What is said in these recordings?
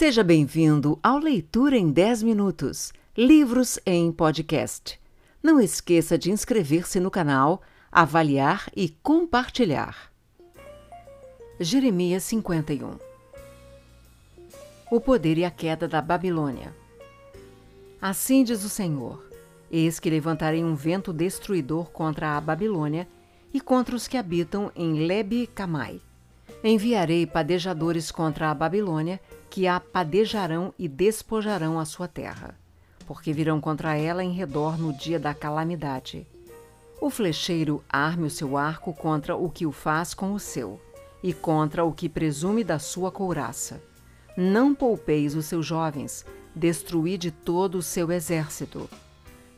Seja bem-vindo ao Leitura em 10 Minutos Livros em Podcast. Não esqueça de inscrever-se no canal, avaliar e compartilhar. Jeremias 51 O poder e a queda da Babilônia. Assim diz o Senhor: Eis que levantarei um vento destruidor contra a Babilônia e contra os que habitam em Lebe Camai. Enviarei padejadores contra a Babilônia que a padejarão e despojarão a sua terra, porque virão contra ela em redor no dia da calamidade. O flecheiro arme o seu arco contra o que o faz com o seu, e contra o que presume da sua couraça. Não poupeis os seus jovens, destruí de todo o seu exército.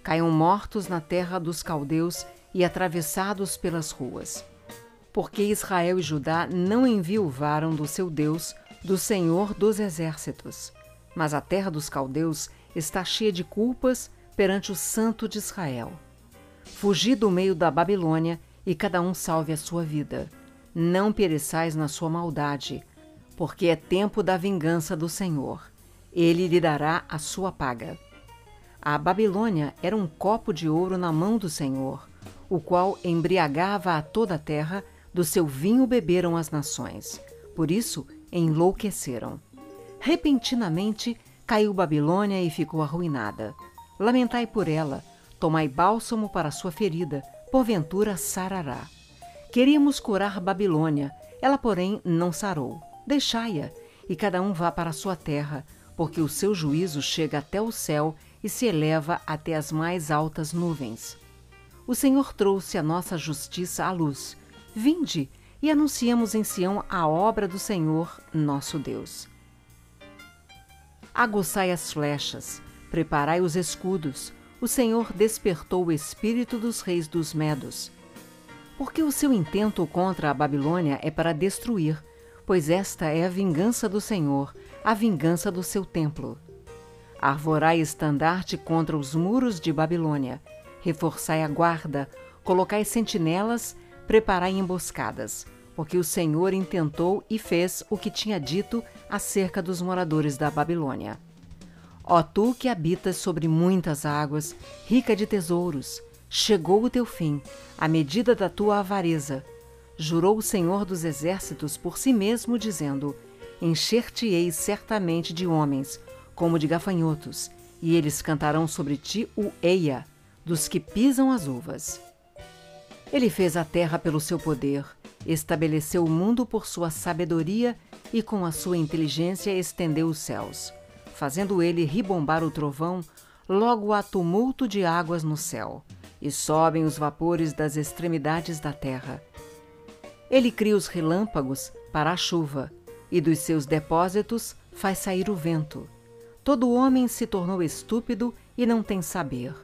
Caiam mortos na terra dos caldeus e atravessados pelas ruas. Porque Israel e Judá não enviuvaram do seu Deus, do Senhor dos Exércitos. Mas a terra dos caldeus está cheia de culpas perante o Santo de Israel. Fugi do meio da Babilônia e cada um salve a sua vida. Não pereçais na sua maldade, porque é tempo da vingança do Senhor. Ele lhe dará a sua paga. A Babilônia era um copo de ouro na mão do Senhor, o qual embriagava a toda a terra, do seu vinho beberam as nações. Por isso enlouqueceram. Repentinamente caiu Babilônia e ficou arruinada. Lamentai por ela, tomai bálsamo para sua ferida, porventura sarará. Queríamos curar Babilônia, ela, porém, não sarou. Deixai-a, e cada um vá para a sua terra, porque o seu juízo chega até o céu e se eleva até as mais altas nuvens. O Senhor trouxe a nossa justiça à luz. Vinde, e anunciamos em Sião a obra do Senhor, nosso Deus. Aguçai as flechas, preparai os escudos. O Senhor despertou o espírito dos reis dos Medos. Porque o seu intento contra a Babilônia é para destruir, pois esta é a vingança do Senhor, a vingança do seu templo. Arvorai estandarte contra os muros de Babilônia, reforçai a guarda, colocai sentinelas preparai emboscadas, porque o Senhor intentou e fez o que tinha dito acerca dos moradores da Babilônia. Ó tu que habitas sobre muitas águas, rica de tesouros, chegou o teu fim, a medida da tua avareza. Jurou o Senhor dos exércitos por si mesmo, dizendo: Encher-te-ei certamente de homens, como de gafanhotos, e eles cantarão sobre ti o eia, dos que pisam as uvas. Ele fez a terra pelo seu poder, estabeleceu o mundo por sua sabedoria e com a sua inteligência estendeu os céus. Fazendo ele ribombar o trovão, logo há tumulto de águas no céu, e sobem os vapores das extremidades da terra. Ele cria os relâmpagos para a chuva, e dos seus depósitos faz sair o vento. Todo homem se tornou estúpido e não tem saber.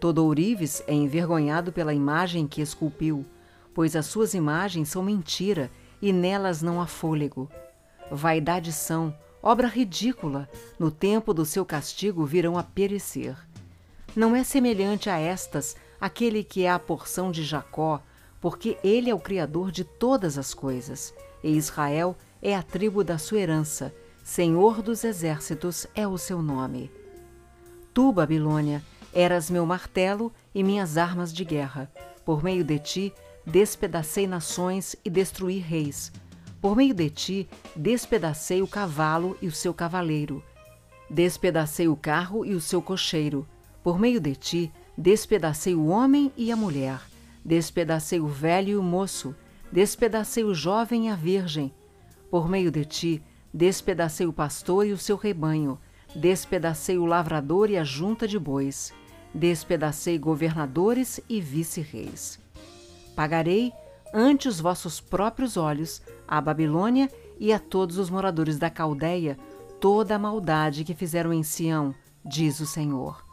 Todo ourives é envergonhado pela imagem que esculpiu, pois as suas imagens são mentira e nelas não há fôlego. Vaidade são, obra ridícula, no tempo do seu castigo virão a perecer. Não é semelhante a estas aquele que é a porção de Jacó, porque ele é o Criador de todas as coisas, e Israel é a tribo da sua herança, Senhor dos exércitos é o seu nome. Tu, Babilônia, Eras meu martelo e minhas armas de guerra. Por meio de ti, despedacei nações e destruí reis. Por meio de ti, despedacei o cavalo e o seu cavaleiro. Despedacei o carro e o seu cocheiro. Por meio de ti, despedacei o homem e a mulher. Despedacei o velho e o moço. Despedacei o jovem e a virgem. Por meio de ti, despedacei o pastor e o seu rebanho. Despedacei o lavrador e a junta de bois despedacei governadores e vice-reis. Pagarei ante os vossos próprios olhos à Babilônia e a todos os moradores da Caldeia toda a maldade que fizeram em Sião, diz o Senhor.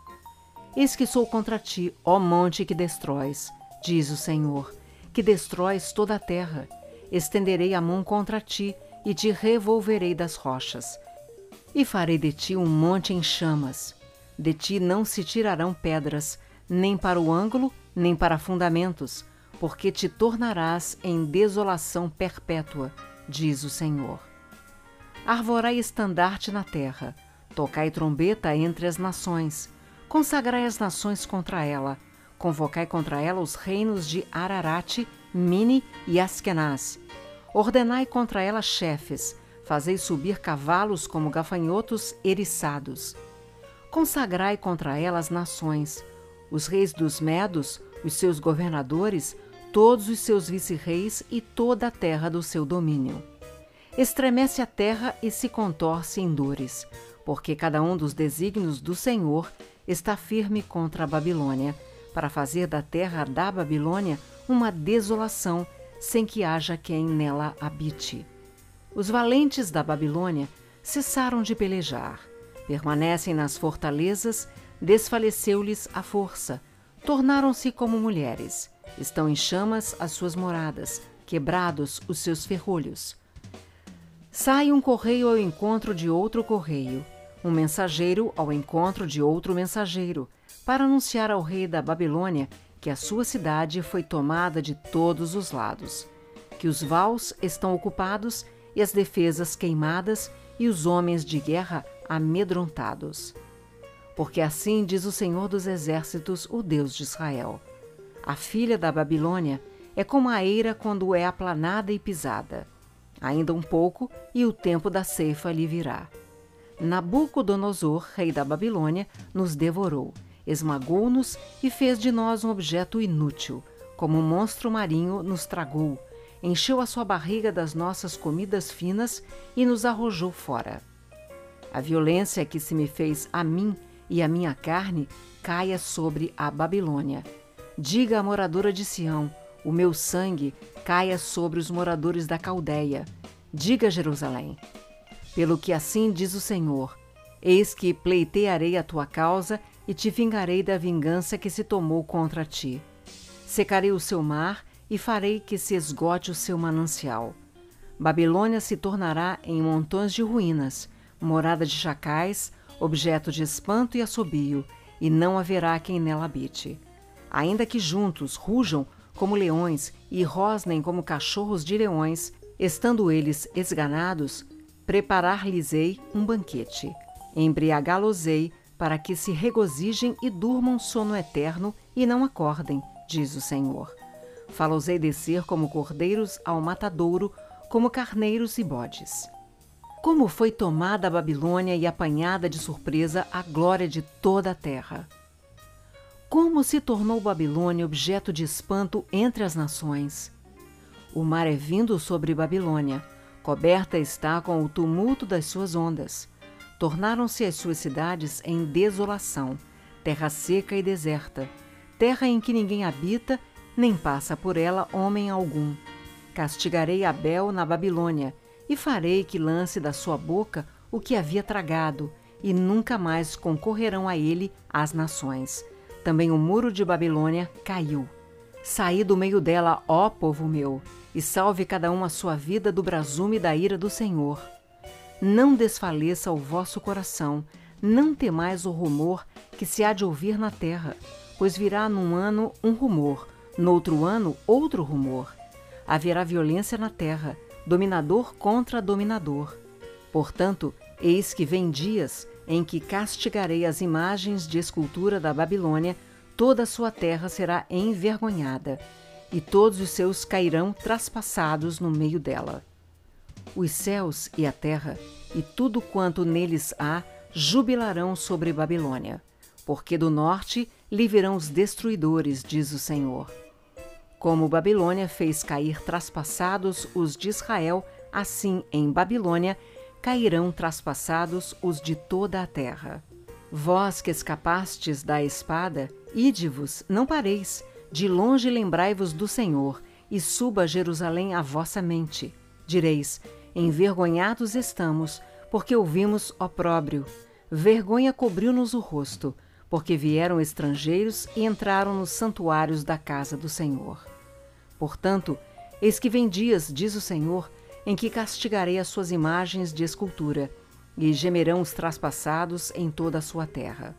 Eis que sou contra ti, ó monte que destróis, diz o Senhor, que destróis toda a terra. Estenderei a mão contra ti e te revolverei das rochas. E farei de ti um monte em chamas, de ti não se tirarão pedras, nem para o ângulo, nem para fundamentos, porque te tornarás em desolação perpétua, diz o Senhor. Arvorai estandarte na terra, tocai trombeta entre as nações, consagrai as nações contra ela, convocai contra ela os reinos de Ararate, Mini e Askenaz. Ordenai contra ela chefes, fazei subir cavalos como gafanhotos eriçados. Consagrai contra ela as nações, os reis dos Medos, os seus governadores, todos os seus vice-reis e toda a terra do seu domínio. Estremece a terra e se contorce em dores, porque cada um dos desígnios do Senhor está firme contra a Babilônia, para fazer da terra da Babilônia uma desolação, sem que haja quem nela habite. Os valentes da Babilônia cessaram de pelejar, permanecem nas fortalezas, desfaleceu-lhes a força, tornaram-se como mulheres, estão em chamas as suas moradas, quebrados os seus ferrolhos. Sai um correio ao encontro de outro correio, um mensageiro ao encontro de outro mensageiro, para anunciar ao rei da Babilônia que a sua cidade foi tomada de todos os lados, que os vals estão ocupados e as defesas queimadas e os homens de guerra amedrontados. Porque assim diz o Senhor dos Exércitos, o Deus de Israel: A filha da Babilônia é como a eira quando é aplanada e pisada. Ainda um pouco e o tempo da ceifa lhe virá. Nabucodonosor, rei da Babilônia, nos devorou, esmagou-nos e fez de nós um objeto inútil, como um monstro marinho nos tragou, encheu a sua barriga das nossas comidas finas e nos arrojou fora. A violência que se me fez a mim e a minha carne caia sobre a Babilônia. Diga à moradora de Sião: o meu sangue caia sobre os moradores da Caldeia. Diga a Jerusalém: pelo que assim diz o Senhor: Eis que pleitearei a tua causa e te vingarei da vingança que se tomou contra ti. Secarei o seu mar e farei que se esgote o seu manancial. Babilônia se tornará em montões de ruínas, morada de chacais, objeto de espanto e assobio, e não haverá quem nela habite. Ainda que juntos rujam como leões e rosnem como cachorros de leões, estando eles esganados, preparar-lhes-ei um banquete. Embriagá-los-ei para que se regozijem e durmam sono eterno e não acordem, diz o Senhor. Falosei descer como cordeiros ao matadouro, como carneiros e bodes. Como foi tomada a Babilônia e apanhada de surpresa a glória de toda a terra. Como se tornou Babilônia objeto de espanto entre as nações. O mar é vindo sobre Babilônia, coberta está com o tumulto das suas ondas. Tornaram-se as suas cidades em desolação, terra seca e deserta, terra em que ninguém habita nem passa por ela homem algum. Castigarei Abel na Babilônia, e farei que lance da sua boca o que havia tragado, e nunca mais concorrerão a ele as nações. Também o muro de Babilônia caiu. Saí do meio dela, ó povo meu, e salve cada um a sua vida do brasume da ira do Senhor. Não desfaleça o vosso coração, não temais o rumor que se há de ouvir na terra, pois virá num ano um rumor, Noutro ano, outro rumor. Haverá violência na terra, dominador contra dominador. Portanto, eis que vem dias em que castigarei as imagens de escultura da Babilônia, toda a sua terra será envergonhada, e todos os seus cairão traspassados no meio dela. Os céus e a terra, e tudo quanto neles há, jubilarão sobre Babilônia, porque do norte lhe virão os destruidores, diz o Senhor. Como Babilônia fez cair traspassados os de Israel, assim em Babilônia cairão traspassados os de toda a terra. Vós que escapastes da espada, ide-vos, não pareis, de longe lembrai-vos do Senhor, e suba Jerusalém a vossa mente. Direis: Envergonhados estamos, porque ouvimos opróbrio. Vergonha cobriu-nos o rosto porque vieram estrangeiros e entraram nos santuários da casa do Senhor. Portanto, eis que vem dias, diz o Senhor, em que castigarei as suas imagens de escultura, e gemerão os traspassados em toda a sua terra.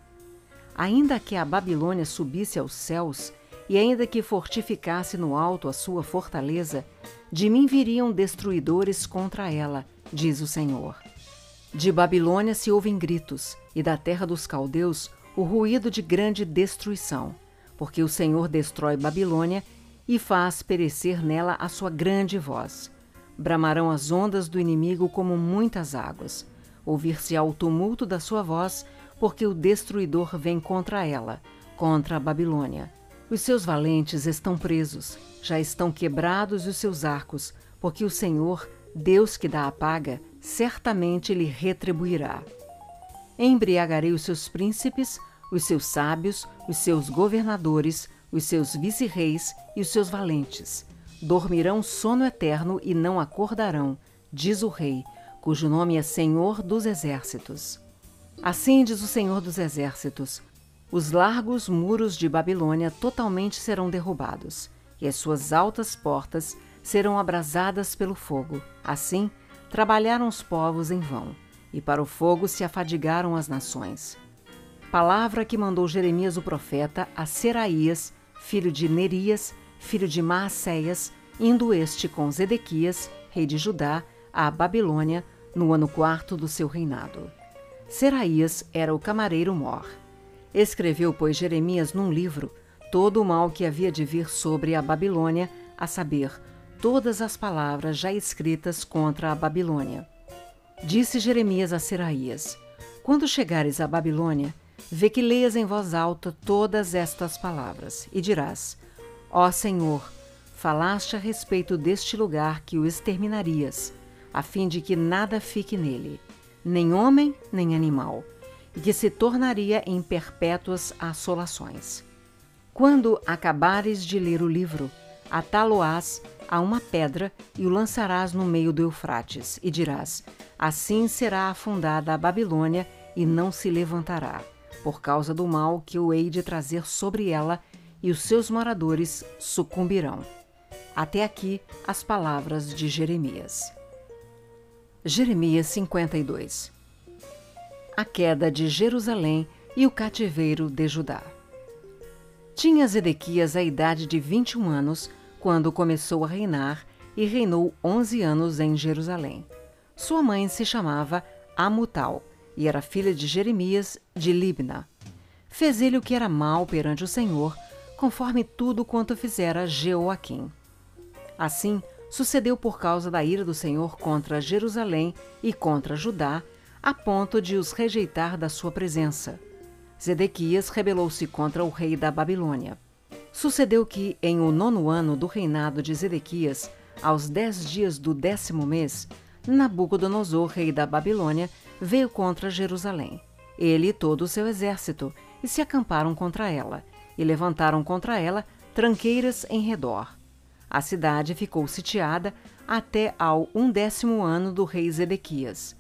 Ainda que a Babilônia subisse aos céus, e ainda que fortificasse no alto a sua fortaleza, de mim viriam destruidores contra ela, diz o Senhor. De Babilônia se ouvem gritos, e da terra dos caldeus o ruído de grande destruição, porque o Senhor destrói Babilônia e faz perecer nela a sua grande voz. Bramarão as ondas do inimigo como muitas águas. Ouvir-se-á o tumulto da sua voz, porque o destruidor vem contra ela, contra a Babilônia. Os seus valentes estão presos, já estão quebrados os seus arcos, porque o Senhor, Deus que dá a paga, certamente lhe retribuirá. Embriagarei os seus príncipes, os seus sábios, os seus governadores, os seus vice-reis e os seus valentes. Dormirão sono eterno e não acordarão, diz o rei, cujo nome é Senhor dos Exércitos. Assim diz o Senhor dos Exércitos: os largos muros de Babilônia totalmente serão derrubados, e as suas altas portas serão abrasadas pelo fogo. Assim, trabalharam os povos em vão, e para o fogo se afadigaram as nações. Palavra que mandou Jeremias o profeta a Seraías, filho de Nerias, filho de Maacéias, indo este com Zedequias, rei de Judá, à Babilônia, no ano quarto do seu reinado. Seraías era o camareiro mor. Escreveu, pois, Jeremias num livro todo o mal que havia de vir sobre a Babilônia, a saber, todas as palavras já escritas contra a Babilônia. Disse Jeremias a Seraías: Quando chegares à Babilônia, vê que leias em voz alta todas estas palavras, e dirás: Ó Senhor, falaste a respeito deste lugar que o exterminarias, a fim de que nada fique nele, nem homem, nem animal e que se tornaria em perpétuas assolações. Quando acabares de ler o livro, atá-lo-ás a uma pedra e o lançarás no meio do Eufrates, e dirás: Assim será afundada a Babilônia e não se levantará, por causa do mal que eu hei de trazer sobre ela, e os seus moradores sucumbirão. Até aqui as palavras de Jeremias. Jeremias 52 a queda de Jerusalém e o cativeiro de Judá. Tinha Zedequias a idade de 21 anos quando começou a reinar e reinou 11 anos em Jerusalém. Sua mãe se chamava Amutal e era filha de Jeremias de Libna. Fez ele o que era mal perante o Senhor, conforme tudo quanto fizera Jeoaquim. Assim, sucedeu por causa da ira do Senhor contra Jerusalém e contra Judá, a ponto de os rejeitar da sua presença. Zedequias rebelou-se contra o rei da Babilônia. Sucedeu que, em o nono ano do reinado de Zedequias, aos dez dias do décimo mês, Nabucodonosor, rei da Babilônia, veio contra Jerusalém. Ele e todo o seu exército, e se acamparam contra ela, e levantaram contra ela tranqueiras em redor. A cidade ficou sitiada até ao undécimo ano do rei Zedequias.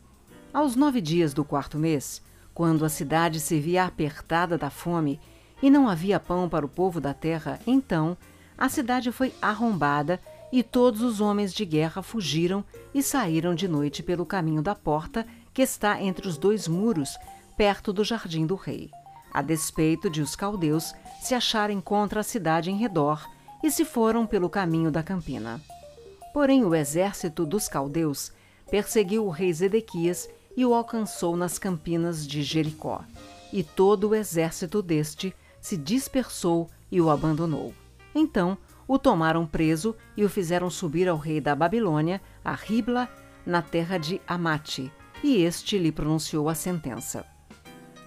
Aos nove dias do quarto mês, quando a cidade se via apertada da fome e não havia pão para o povo da terra, então a cidade foi arrombada e todos os homens de guerra fugiram e saíram de noite pelo caminho da porta que está entre os dois muros, perto do jardim do rei, a despeito de os caldeus se acharem contra a cidade em redor e se foram pelo caminho da campina. Porém, o exército dos caldeus perseguiu o rei Zedequias e o alcançou nas campinas de Jericó. E todo o exército deste se dispersou e o abandonou. Então o tomaram preso e o fizeram subir ao rei da Babilônia, a Ribla, na terra de Amate, e este lhe pronunciou a sentença.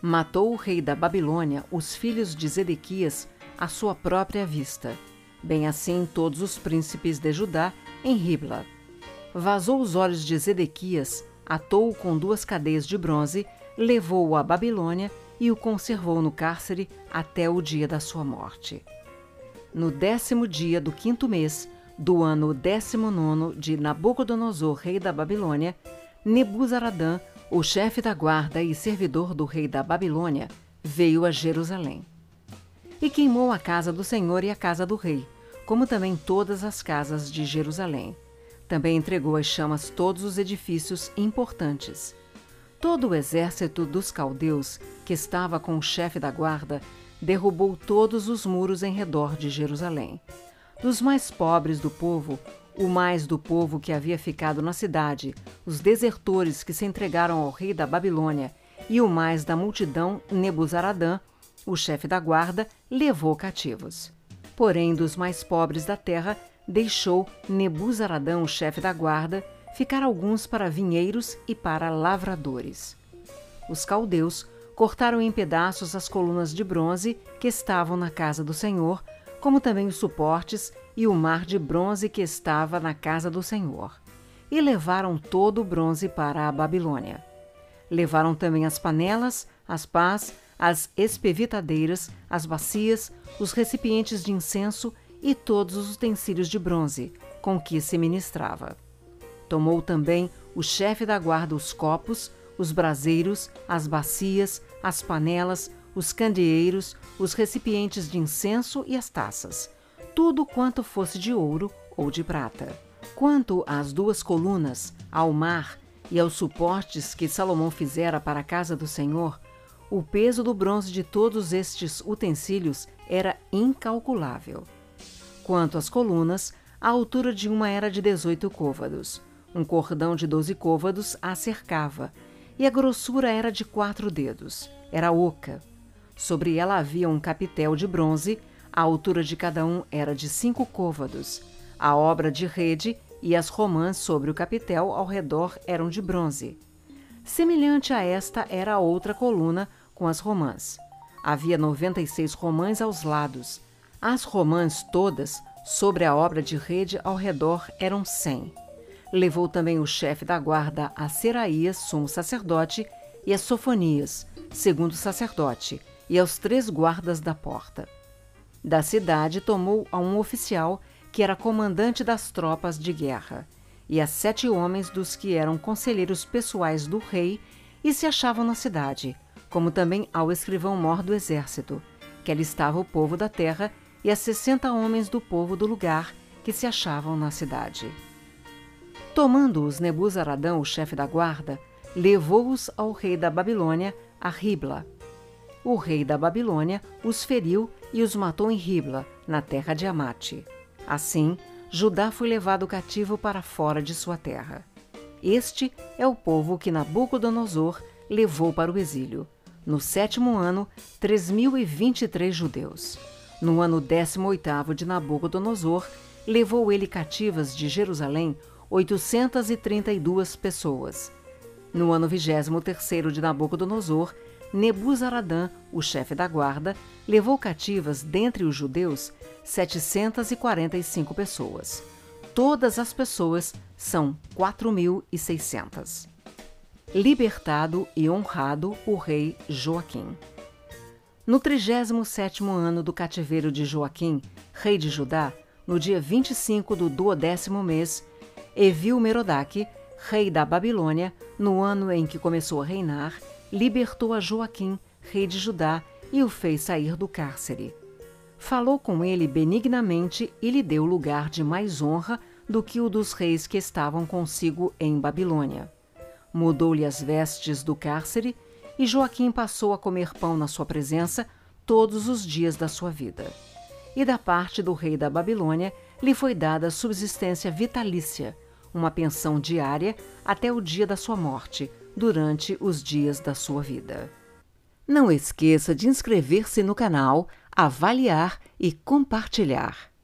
Matou o rei da Babilônia os filhos de Zedequias à sua própria vista, bem assim todos os príncipes de Judá em Ribla. Vazou os olhos de Zedequias atou-o com duas cadeias de bronze, levou-o à Babilônia e o conservou no cárcere até o dia da sua morte. No décimo dia do quinto mês, do ano décimo nono de Nabucodonosor, rei da Babilônia, Nebuzaradã, o chefe da guarda e servidor do rei da Babilônia, veio a Jerusalém. E queimou a casa do Senhor e a casa do rei, como também todas as casas de Jerusalém também entregou às chamas todos os edifícios importantes. Todo o exército dos caldeus, que estava com o chefe da guarda, derrubou todos os muros em redor de Jerusalém. Dos mais pobres do povo, o mais do povo que havia ficado na cidade, os desertores que se entregaram ao rei da Babilônia, e o mais da multidão, Nebuzaradã, o chefe da guarda, levou cativos. Porém, dos mais pobres da terra, deixou Nebuzaradã, o chefe da guarda, ficar alguns para vinheiros e para lavradores. Os caldeus cortaram em pedaços as colunas de bronze que estavam na casa do Senhor, como também os suportes e o mar de bronze que estava na casa do Senhor. E levaram todo o bronze para a Babilônia. Levaram também as panelas, as pás, as espevitadeiras, as bacias, os recipientes de incenso e todos os utensílios de bronze com que se ministrava. Tomou também o chefe da guarda os copos, os braseiros, as bacias, as panelas, os candeeiros, os recipientes de incenso e as taças, tudo quanto fosse de ouro ou de prata. Quanto às duas colunas, ao mar e aos suportes que Salomão fizera para a casa do Senhor, o peso do bronze de todos estes utensílios era incalculável. Quanto às colunas, a altura de uma era de dezoito côvados. Um cordão de doze côvados a cercava, e a grossura era de quatro dedos. Era oca. Sobre ela havia um capitel de bronze, a altura de cada um era de cinco côvados. A obra de rede e as romãs sobre o capitel ao redor eram de bronze. Semelhante a esta era a outra coluna com as romãs. Havia noventa e seis romãs aos lados. As romãs todas, sobre a obra de rede ao redor, eram cem. Levou também o chefe da guarda a Seraías, sumo sacerdote, e a Sofonias, segundo sacerdote, e aos três guardas da porta. Da cidade tomou a um oficial que era comandante das tropas de guerra, e a sete homens dos que eram conselheiros pessoais do rei e se achavam na cidade, como também ao escrivão-mor do exército, que ali estava o povo da terra, e a sessenta homens do povo do lugar que se achavam na cidade. Tomando-os Nebuzaradão, o chefe da guarda, levou-os ao rei da Babilônia, a Ribla. O rei da Babilônia os feriu e os matou em Ribla, na terra de Amate. Assim, Judá foi levado cativo para fora de sua terra. Este é o povo que Nabucodonosor levou para o exílio. No sétimo ano, três mil e vinte e três judeus. No ano décimo oitavo de Nabucodonosor, levou ele cativas de Jerusalém 832 pessoas. No ano 23 de Nabucodonosor, Nebuzaradã, o chefe da guarda, levou cativas dentre os judeus 745 pessoas. Todas as pessoas são 4.600. Libertado e honrado o rei Joaquim. No 37º ano do cativeiro de Joaquim, rei de Judá, no dia 25 do duodécimo mês, Evil Merodach, rei da Babilônia, no ano em que começou a reinar, libertou a Joaquim, rei de Judá, e o fez sair do cárcere. Falou com ele benignamente e lhe deu lugar de mais honra do que o dos reis que estavam consigo em Babilônia. Mudou-lhe as vestes do cárcere e Joaquim passou a comer pão na sua presença todos os dias da sua vida. E da parte do rei da Babilônia lhe foi dada subsistência vitalícia, uma pensão diária até o dia da sua morte, durante os dias da sua vida. Não esqueça de inscrever-se no canal, avaliar e compartilhar.